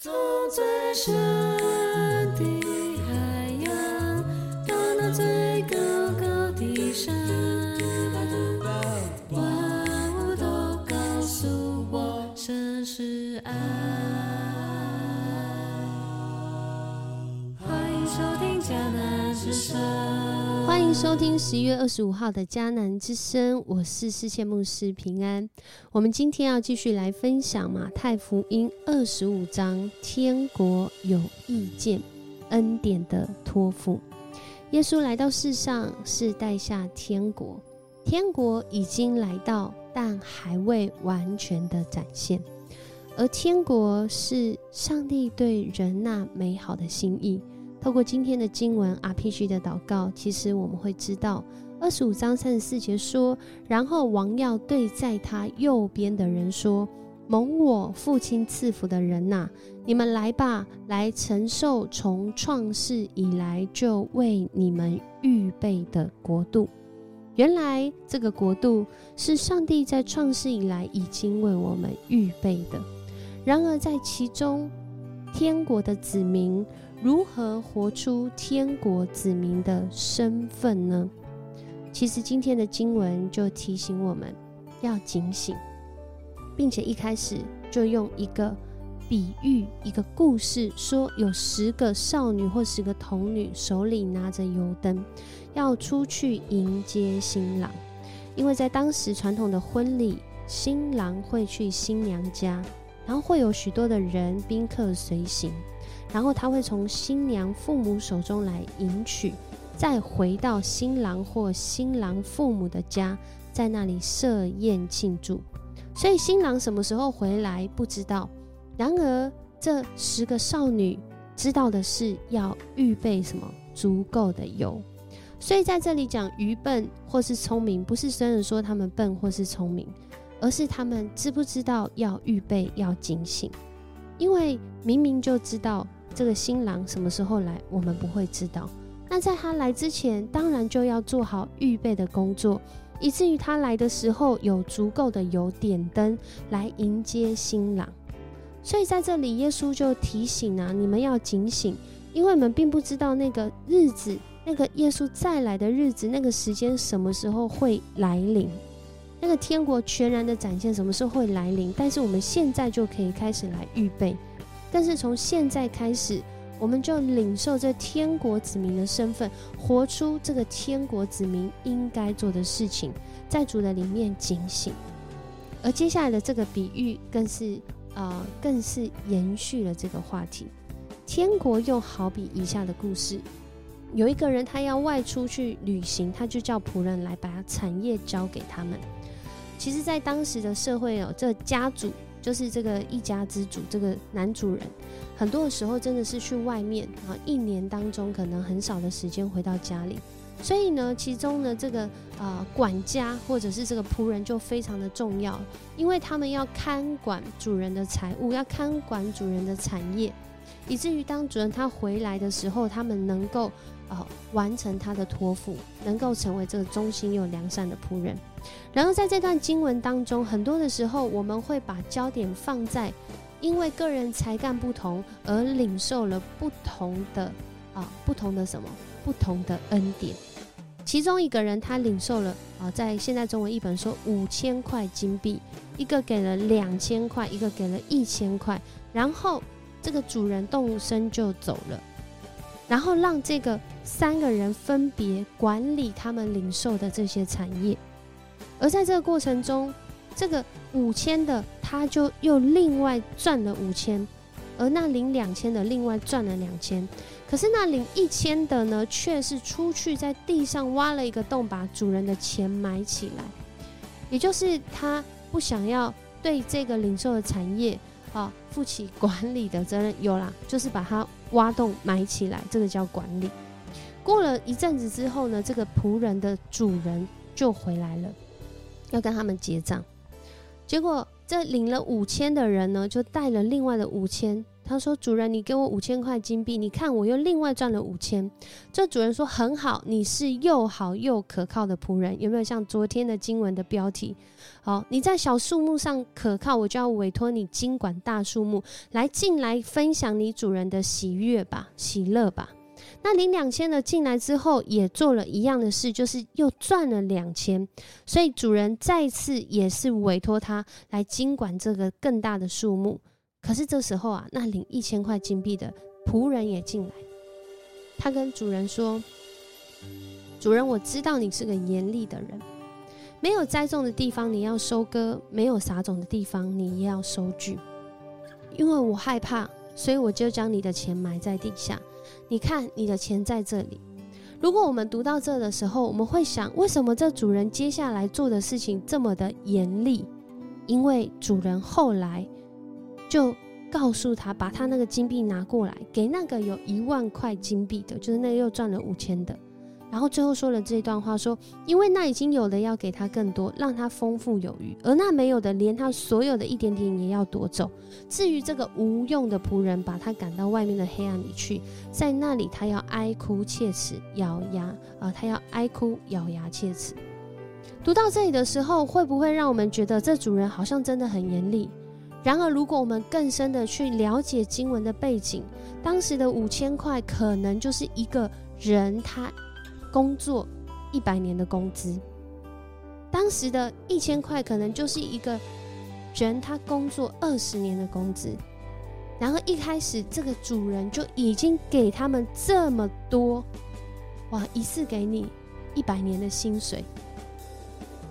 走最深。收听十一月二十五号的迦南之声，我是世界牧师平安。我们今天要继续来分享马太福音二十五章，天国有意见，恩典的托付。耶稣来到世上是带下天国，天国已经来到，但还未完全的展现。而天国是上帝对人那美好的心意。透过今天的经文 RPG 的祷告，其实我们会知道，二十五章三十四节说：“然后王要对在他右边的人说：‘蒙我父亲赐福的人呐、你们来吧，来承受从创世以来就为你们预备的国度。’原来这个国度是上帝在创世以来已经为我们预备的。然而在其中，天国的子民。如何活出天国子民的身份呢？其实今天的经文就提醒我们要警醒，并且一开始就用一个比喻、一个故事，说有十个少女或十个童女手里拿着油灯，要出去迎接新郎。因为在当时传统的婚礼，新郎会去新娘家，然后会有许多的人宾客随行。然后他会从新娘父母手中来迎娶，再回到新郎或新郎父母的家，在那里设宴庆祝。所以新郎什么时候回来不知道。然而这十个少女知道的是要预备什么足够的油。所以在这里讲愚笨或是聪明，不是真的说他们笨或是聪明，而是他们知不知道要预备要警醒，因为明明就知道。这个新郎什么时候来，我们不会知道。那在他来之前，当然就要做好预备的工作，以至于他来的时候有足够的油点灯来迎接新郎。所以在这里，耶稣就提醒啊，你们要警醒，因为我们并不知道那个日子，那个耶稣再来的日子，那个时间什么时候会来临，那个天国全然的展现什么时候会来临。但是我们现在就可以开始来预备。但是从现在开始，我们就领受这天国子民的身份，活出这个天国子民应该做的事情，在主的里面警醒。而接下来的这个比喻，更是呃，更是延续了这个话题。天国又好比以下的故事：有一个人，他要外出去旅行，他就叫仆人来把产业交给他们。其实，在当时的社会哦，这家主。就是这个一家之主，这个男主人，很多的时候真的是去外面啊，一年当中可能很少的时间回到家里，所以呢，其中呢这个呃管家或者是这个仆人就非常的重要，因为他们要看管主人的财物，要看管主人的产业，以至于当主人他回来的时候，他们能够。呃，完成他的托付，能够成为这个忠心又良善的仆人。然后在这段经文当中，很多的时候我们会把焦点放在，因为个人才干不同而领受了不同的啊，不同的什么，不同的恩典。其中一个人他领受了啊，在现在中文译本说五千块金币，一个给了两千块，一个给了一千块，然后这个主人动身就走了。然后让这个三个人分别管理他们零售的这些产业，而在这个过程中，这个五千的他就又另外赚了五千，而那领两千的另外赚了两千，可是那领一千的呢，却是出去在地上挖了一个洞，把主人的钱埋起来，也就是他不想要对这个零售的产业。啊，负起管理的责任有啦，就是把它挖洞埋起来，这个叫管理。过了一阵子之后呢，这个仆人的主人就回来了，要跟他们结账。结果这领了五千的人呢，就带了另外的五千他说：“主人，你给我五千块金币，你看我又另外赚了五千。”这主人说：“很好，你是又好又可靠的仆人。有没有像昨天的经文的标题？好，你在小树木上可靠，我就要委托你经管大树木，来进来分享你主人的喜悦吧，喜乐吧。”那领两千的进来之后，也做了一样的事，就是又赚了两千，所以主人再次也是委托他来经管这个更大的数目。可是这时候啊，那领一千块金币的仆人也进来，他跟主人说：“主人，我知道你是个严厉的人，没有栽种的地方你要收割，没有撒种的地方你也要收据，因为我害怕，所以我就将你的钱埋在地下。”你看，你的钱在这里。如果我们读到这的时候，我们会想，为什么这主人接下来做的事情这么的严厉？因为主人后来就告诉他，把他那个金币拿过来，给那个有一万块金币的，就是那个又赚了五千的。然后最后说了这段话，说：“因为那已经有的要给他更多，让他丰富有余；而那没有的，连他所有的一点点也要夺走。至于这个无用的仆人，把他赶到外面的黑暗里去，在那里他要哀哭切齿，咬牙啊，他要哀哭咬牙切齿。”读到这里的时候，会不会让我们觉得这主人好像真的很严厉？然而，如果我们更深的去了解经文的背景，当时的五千块可能就是一个人他。工作一百年的工资，当时的一千块可能就是一个人他工作二十年的工资。然后一开始这个主人就已经给他们这么多，哇！一次给你一百年的薪水，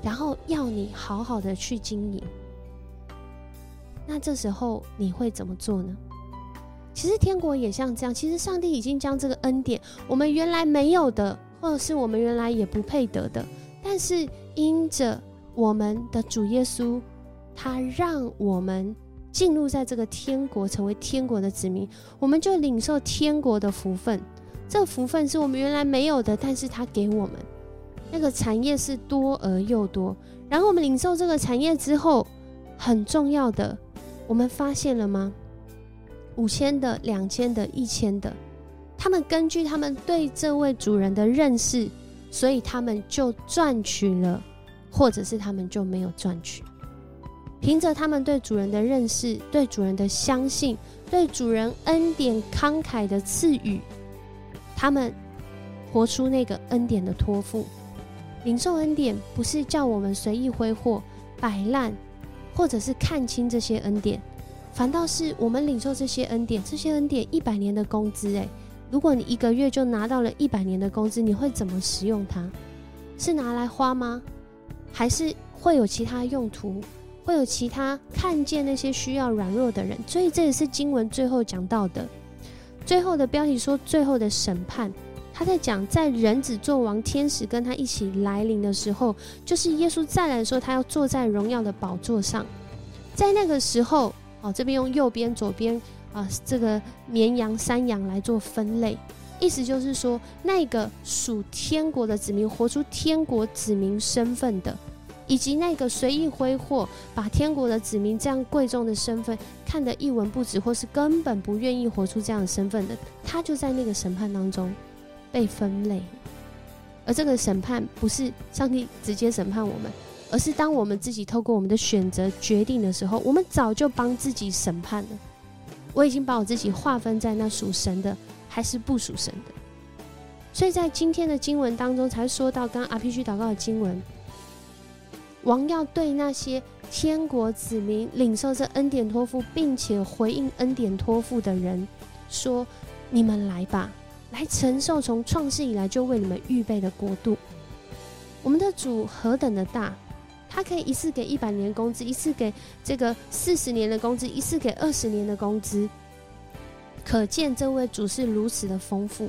然后要你好好的去经营。那这时候你会怎么做呢？其实天国也像这样，其实上帝已经将这个恩典，我们原来没有的。或者是我们原来也不配得的，但是因着我们的主耶稣，他让我们进入在这个天国，成为天国的子民，我们就领受天国的福分。这福分是我们原来没有的，但是他给我们那个产业是多而又多。然后我们领受这个产业之后，很重要的，我们发现了吗？五千的、两千的、一千的。他们根据他们对这位主人的认识，所以他们就赚取了，或者是他们就没有赚取。凭着他们对主人的认识、对主人的相信、对主人恩典慷慨的赐予，他们活出那个恩典的托付。领受恩典不是叫我们随意挥霍、摆烂，或者是看清这些恩典，反倒是我们领受这些恩典，这些恩典一百年的工资，诶，如果你一个月就拿到了一百年的工资，你会怎么使用它？是拿来花吗？还是会有其他用途？会有其他看见那些需要软弱的人？所以这也是经文最后讲到的。最后的标题说最后的审判，他在讲在人子做王，天使跟他一起来临的时候，就是耶稣再来说他要坐在荣耀的宝座上，在那个时候，哦，这边用右边、左边。啊，这个绵羊、山羊来做分类，意思就是说，那个属天国的子民，活出天国子民身份的，以及那个随意挥霍，把天国的子民这样贵重的身份看得一文不值，或是根本不愿意活出这样的身份的，他就在那个审判当中被分类。而这个审判不是上帝直接审判我们，而是当我们自己透过我们的选择决定的时候，我们早就帮自己审判了。我已经把我自己划分在那属神的还是不属神的，所以在今天的经文当中才说到，刚阿 P 去祷告的经文，王要对那些天国子民领受这恩典托付，并且回应恩典托付的人说：“你们来吧，来承受从创世以来就为你们预备的国度。我们的主何等的大！”他可以一次给一百年工资，一次给这个四十年的工资，一次给二十年的工资，可见这位主是如此的丰富。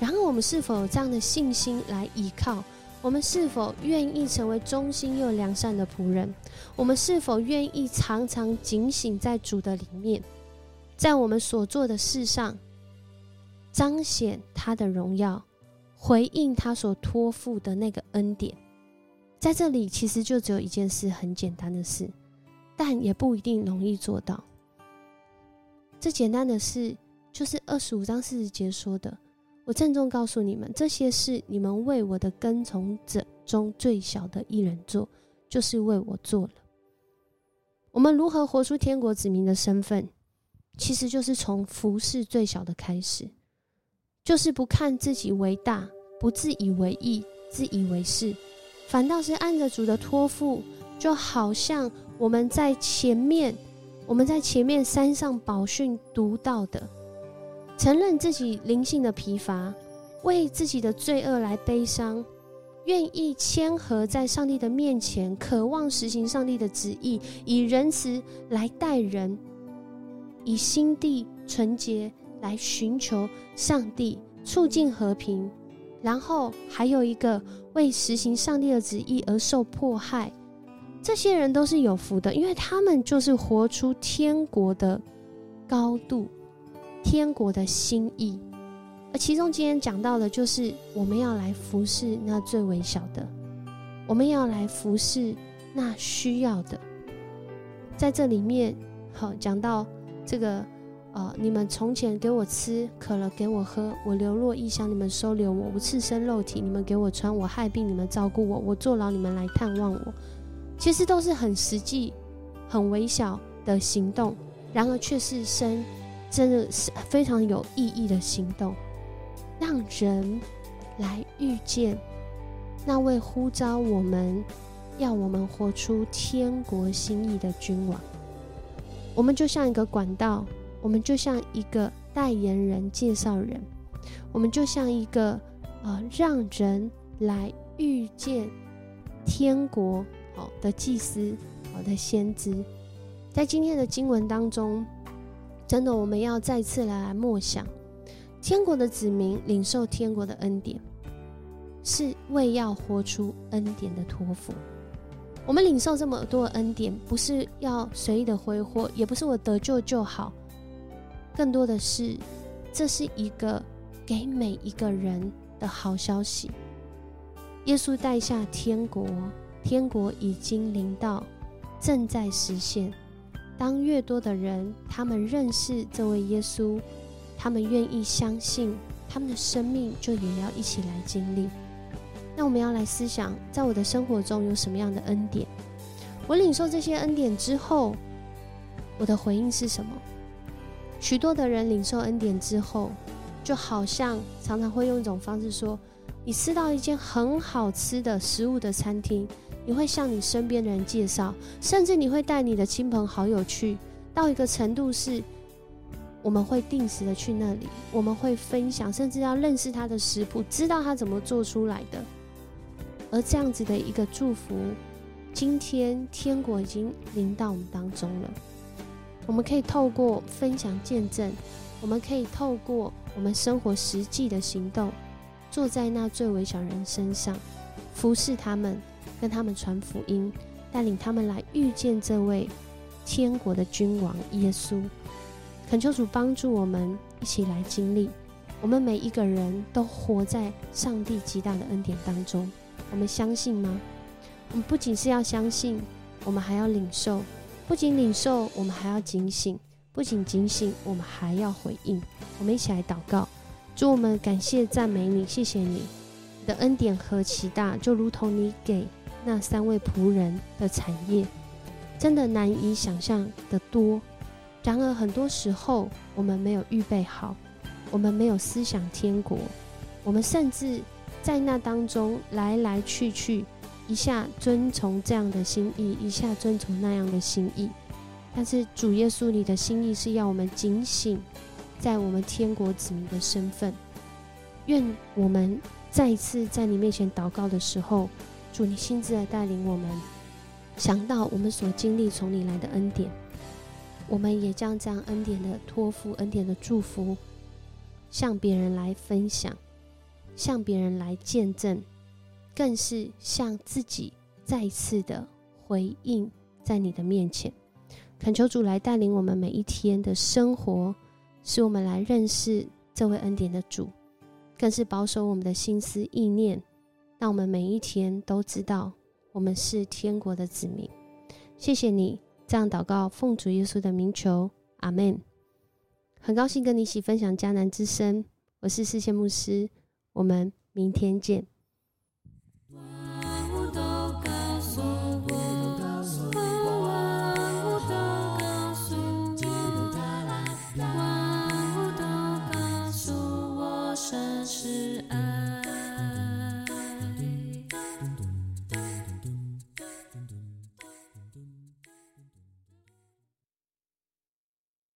然后我们是否有这样的信心来依靠？我们是否愿意成为忠心又良善的仆人？我们是否愿意常常警醒在主的里面，在我们所做的事上彰显他的荣耀，回应他所托付的那个恩典？在这里，其实就只有一件事，很简单的事，但也不一定容易做到。这简单的事，就是二十五章四十节说的。我郑重告诉你们，这些事你们为我的跟从者中最小的一人做，就是为我做了。我们如何活出天国子民的身份，其实就是从服侍最小的开始，就是不看自己为大，不自以为意、自以为是，反倒是按着主的托付，就好像我们在前面。我们在前面山上宝训读到的，承认自己灵性的疲乏，为自己的罪恶来悲伤，愿意谦和在上帝的面前，渴望实行上帝的旨意，以仁慈来待人，以心地纯洁来寻求上帝，促进和平，然后还有一个为实行上帝的旨意而受迫害。这些人都是有福的，因为他们就是活出天国的高度、天国的心意。而其中今天讲到的，就是我们要来服侍那最微小的，我们要来服侍那需要的。在这里面，好讲到这个，呃，你们从前给我吃，渴了给我喝，我流落异乡，你们收留我；我赤身肉体，你们给我穿；我害病，你们照顾我；我坐牢，你们来探望我。其实都是很实际、很微小的行动，然而却是生，真的是非常有意义的行动，让人来遇见那位呼召我们、要我们活出天国心意的君王。我们就像一个管道，我们就像一个代言人、介绍人，我们就像一个呃，让人来遇见天国。好的祭司，好的先知，在今天的经文当中，真的我们要再次来默想，天国的子民领受天国的恩典，是为要活出恩典的托付。我们领受这么多恩典，不是要随意的挥霍，也不是我得救就好，更多的是，这是一个给每一个人的好消息。耶稣带下天国。天国已经临到，正在实现。当越多的人他们认识这位耶稣，他们愿意相信，他们的生命就也要一起来经历。那我们要来思想，在我的生活中有什么样的恩典？我领受这些恩典之后，我的回应是什么？许多的人领受恩典之后，就好像常常会用一种方式说：“你吃到一间很好吃的食物的餐厅。”你会向你身边的人介绍，甚至你会带你的亲朋好友去，到一个程度是，我们会定时的去那里，我们会分享，甚至要认识他的食谱，知道他怎么做出来的。而这样子的一个祝福，今天天国已经临到我们当中了。我们可以透过分享见证，我们可以透过我们生活实际的行动，坐在那最微小人身上，服侍他们。跟他们传福音，带领他们来遇见这位天国的君王耶稣。恳求主帮助我们一起来经历。我们每一个人都活在上帝极大的恩典当中。我们相信吗？我们不仅是要相信，我们还要领受。不仅领受，我们还要警醒。不仅警醒，我们还要回应。我们一起来祷告。祝，我们感谢赞美你，谢谢你的恩典何其大，就如同你给。那三位仆人的产业，真的难以想象的多。然而，很多时候我们没有预备好，我们没有思想天国，我们甚至在那当中来来去去，一下遵从这样的心意，一下遵从那样的心意。但是，主耶稣，你的心意是要我们警醒，在我们天国子民的身份。愿我们再一次在你面前祷告的时候。主，你亲自来带领我们，想到我们所经历从你来的恩典，我们也将这样恩典的托付、恩典的祝福，向别人来分享，向别人来见证，更是向自己再次的回应，在你的面前，恳求主来带领我们每一天的生活，使我们来认识这位恩典的主，更是保守我们的心思意念。让我们每一天都知道，我们是天国的子民。谢谢你这样祷告，奉主耶稣的名求，阿门。很高兴跟你一起分享迦南之声，我是世界牧师，我们明天见。